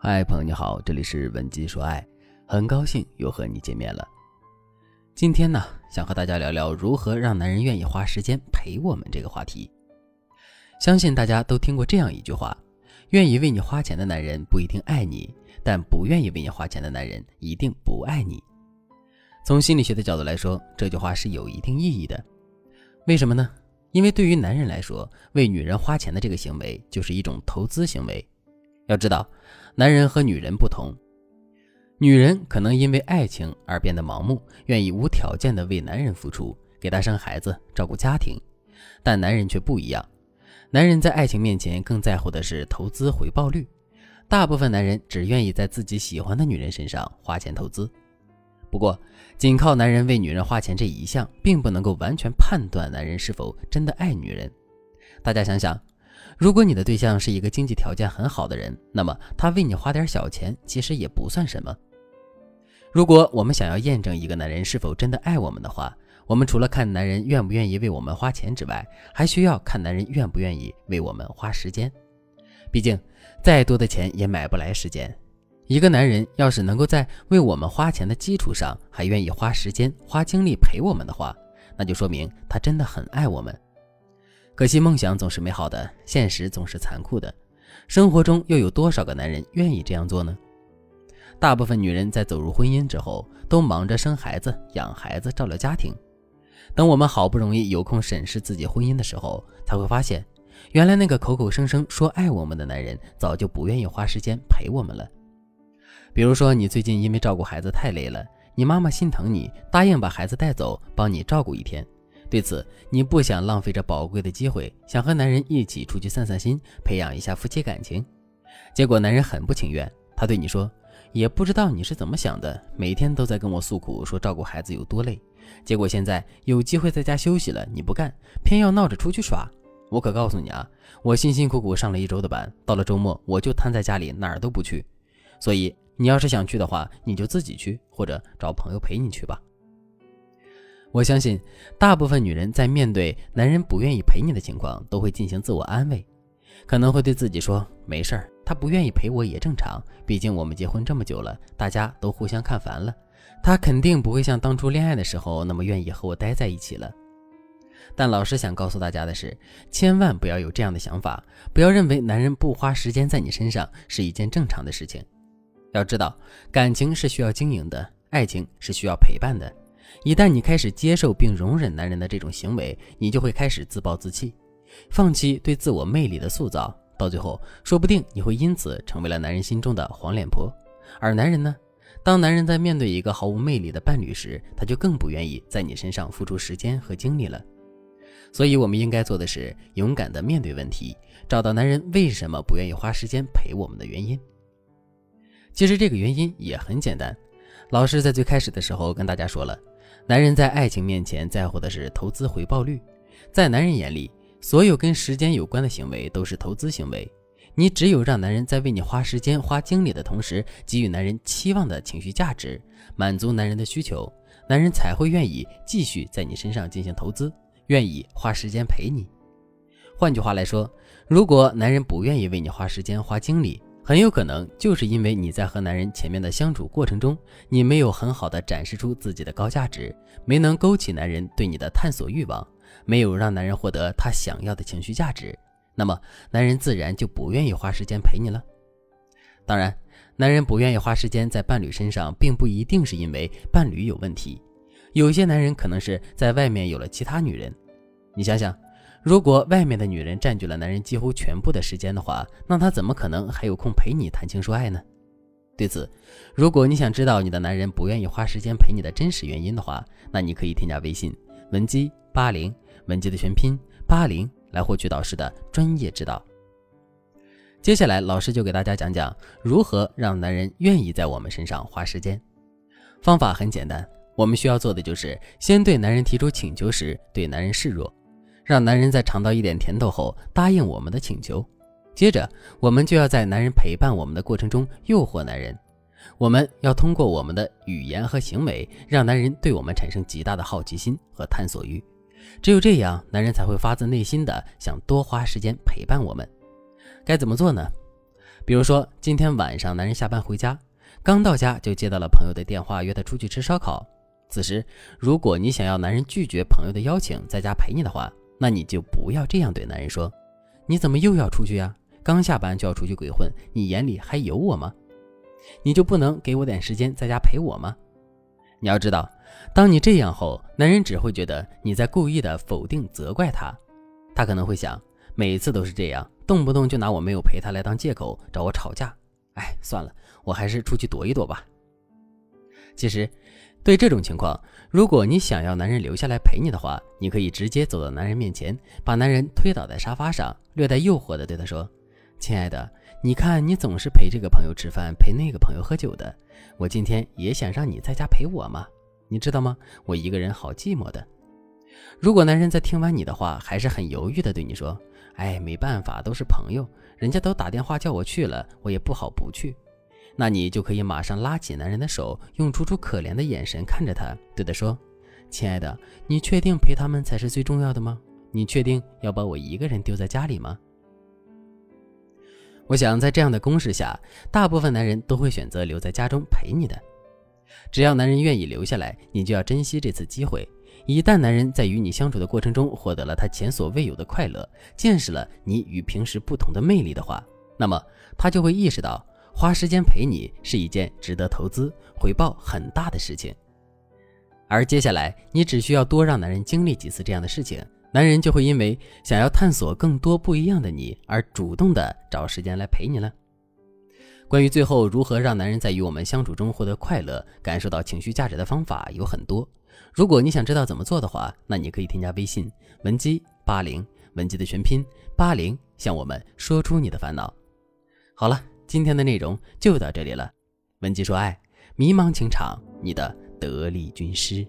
嗨，朋友你好，这里是文姬说爱，很高兴又和你见面了。今天呢，想和大家聊聊如何让男人愿意花时间陪我们这个话题。相信大家都听过这样一句话：愿意为你花钱的男人不一定爱你，但不愿意为你花钱的男人一定不爱你。从心理学的角度来说，这句话是有一定意义的。为什么呢？因为对于男人来说，为女人花钱的这个行为就是一种投资行为。要知道，男人和女人不同，女人可能因为爱情而变得盲目，愿意无条件的为男人付出，给他生孩子、照顾家庭，但男人却不一样。男人在爱情面前更在乎的是投资回报率，大部分男人只愿意在自己喜欢的女人身上花钱投资。不过，仅靠男人为女人花钱这一项，并不能够完全判断男人是否真的爱女人。大家想想，如果你的对象是一个经济条件很好的人，那么他为你花点小钱，其实也不算什么。如果我们想要验证一个男人是否真的爱我们的话，我们除了看男人愿不愿意为我们花钱之外，还需要看男人愿不愿意为我们花时间。毕竟，再多的钱也买不来时间。一个男人要是能够在为我们花钱的基础上，还愿意花时间、花精力陪我们的话，那就说明他真的很爱我们。可惜梦想总是美好的，现实总是残酷的。生活中又有多少个男人愿意这样做呢？大部分女人在走入婚姻之后，都忙着生孩子、养孩子、照料家庭。等我们好不容易有空审视自己婚姻的时候，才会发现，原来那个口口声声说爱我们的男人，早就不愿意花时间陪我们了。比如说，你最近因为照顾孩子太累了，你妈妈心疼你，答应把孩子带走，帮你照顾一天。对此，你不想浪费这宝贵的机会，想和男人一起出去散散心，培养一下夫妻感情。结果男人很不情愿，他对你说：“也不知道你是怎么想的，每天都在跟我诉苦，说照顾孩子有多累。结果现在有机会在家休息了，你不干，偏要闹着出去耍。我可告诉你啊，我辛辛苦苦上了一周的班，到了周末我就瘫在家里，哪儿都不去。所以。”你要是想去的话，你就自己去，或者找朋友陪你去吧。我相信，大部分女人在面对男人不愿意陪你的情况，都会进行自我安慰，可能会对自己说：“没事儿，他不愿意陪我也正常，毕竟我们结婚这么久了，大家都互相看烦了，他肯定不会像当初恋爱的时候那么愿意和我待在一起了。”但老师想告诉大家的是，千万不要有这样的想法，不要认为男人不花时间在你身上是一件正常的事情。要知道，感情是需要经营的，爱情是需要陪伴的。一旦你开始接受并容忍男人的这种行为，你就会开始自暴自弃，放弃对自我魅力的塑造，到最后，说不定你会因此成为了男人心中的黄脸婆。而男人呢，当男人在面对一个毫无魅力的伴侣时，他就更不愿意在你身上付出时间和精力了。所以，我们应该做的是勇敢地面对问题，找到男人为什么不愿意花时间陪我们的原因。其实这个原因也很简单，老师在最开始的时候跟大家说了，男人在爱情面前在乎的是投资回报率，在男人眼里，所有跟时间有关的行为都是投资行为。你只有让男人在为你花时间、花精力的同时，给予男人期望的情绪价值，满足男人的需求，男人才会愿意继续在你身上进行投资，愿意花时间陪你。换句话来说，如果男人不愿意为你花时间、花精力，很有可能就是因为你在和男人前面的相处过程中，你没有很好的展示出自己的高价值，没能勾起男人对你的探索欲望，没有让男人获得他想要的情绪价值，那么男人自然就不愿意花时间陪你了。当然，男人不愿意花时间在伴侣身上，并不一定是因为伴侣有问题，有些男人可能是在外面有了其他女人。你想想。如果外面的女人占据了男人几乎全部的时间的话，那他怎么可能还有空陪你谈情说爱呢？对此，如果你想知道你的男人不愿意花时间陪你的真实原因的话，那你可以添加微信文姬八零，文姬的全拼八零，来获取导师的专业指导。接下来，老师就给大家讲讲如何让男人愿意在我们身上花时间。方法很简单，我们需要做的就是先对男人提出请求时，对男人示弱。让男人在尝到一点甜头后答应我们的请求，接着我们就要在男人陪伴我们的过程中诱惑男人。我们要通过我们的语言和行为，让男人对我们产生极大的好奇心和探索欲。只有这样，男人才会发自内心的想多花时间陪伴我们。该怎么做呢？比如说，今天晚上男人下班回家，刚到家就接到了朋友的电话，约他出去吃烧烤。此时，如果你想要男人拒绝朋友的邀请，在家陪你的话，那你就不要这样对男人说：“你怎么又要出去呀？刚下班就要出去鬼混，你眼里还有我吗？你就不能给我点时间在家陪我吗？”你要知道，当你这样后，男人只会觉得你在故意的否定、责怪他，他可能会想，每次都是这样。动不动就拿我没有陪他来当借口找我吵架，哎，算了，我还是出去躲一躲吧。其实，对这种情况，如果你想要男人留下来陪你的话，你可以直接走到男人面前，把男人推倒在沙发上，略带诱惑的对他说：“亲爱的，你看你总是陪这个朋友吃饭，陪那个朋友喝酒的，我今天也想让你在家陪我嘛，你知道吗？我一个人好寂寞的。”如果男人在听完你的话，还是很犹豫的对你说。哎，没办法，都是朋友，人家都打电话叫我去了，我也不好不去。那你就可以马上拉起男人的手，用楚楚可怜的眼神看着他，对他说：“亲爱的，你确定陪他们才是最重要的吗？你确定要把我一个人丢在家里吗？”我想，在这样的攻势下，大部分男人都会选择留在家中陪你的。只要男人愿意留下来，你就要珍惜这次机会。一旦男人在与你相处的过程中获得了他前所未有的快乐，见识了你与平时不同的魅力的话，那么他就会意识到花时间陪你是一件值得投资、回报很大的事情。而接下来，你只需要多让男人经历几次这样的事情，男人就会因为想要探索更多不一样的你而主动的找时间来陪你了。关于最后如何让男人在与我们相处中获得快乐、感受到情绪价值的方法有很多。如果你想知道怎么做的话，那你可以添加微信文姬八零，文姬的全拼八零，向我们说出你的烦恼。好了，今天的内容就到这里了。文姬说爱，迷茫情场，你的得力军师。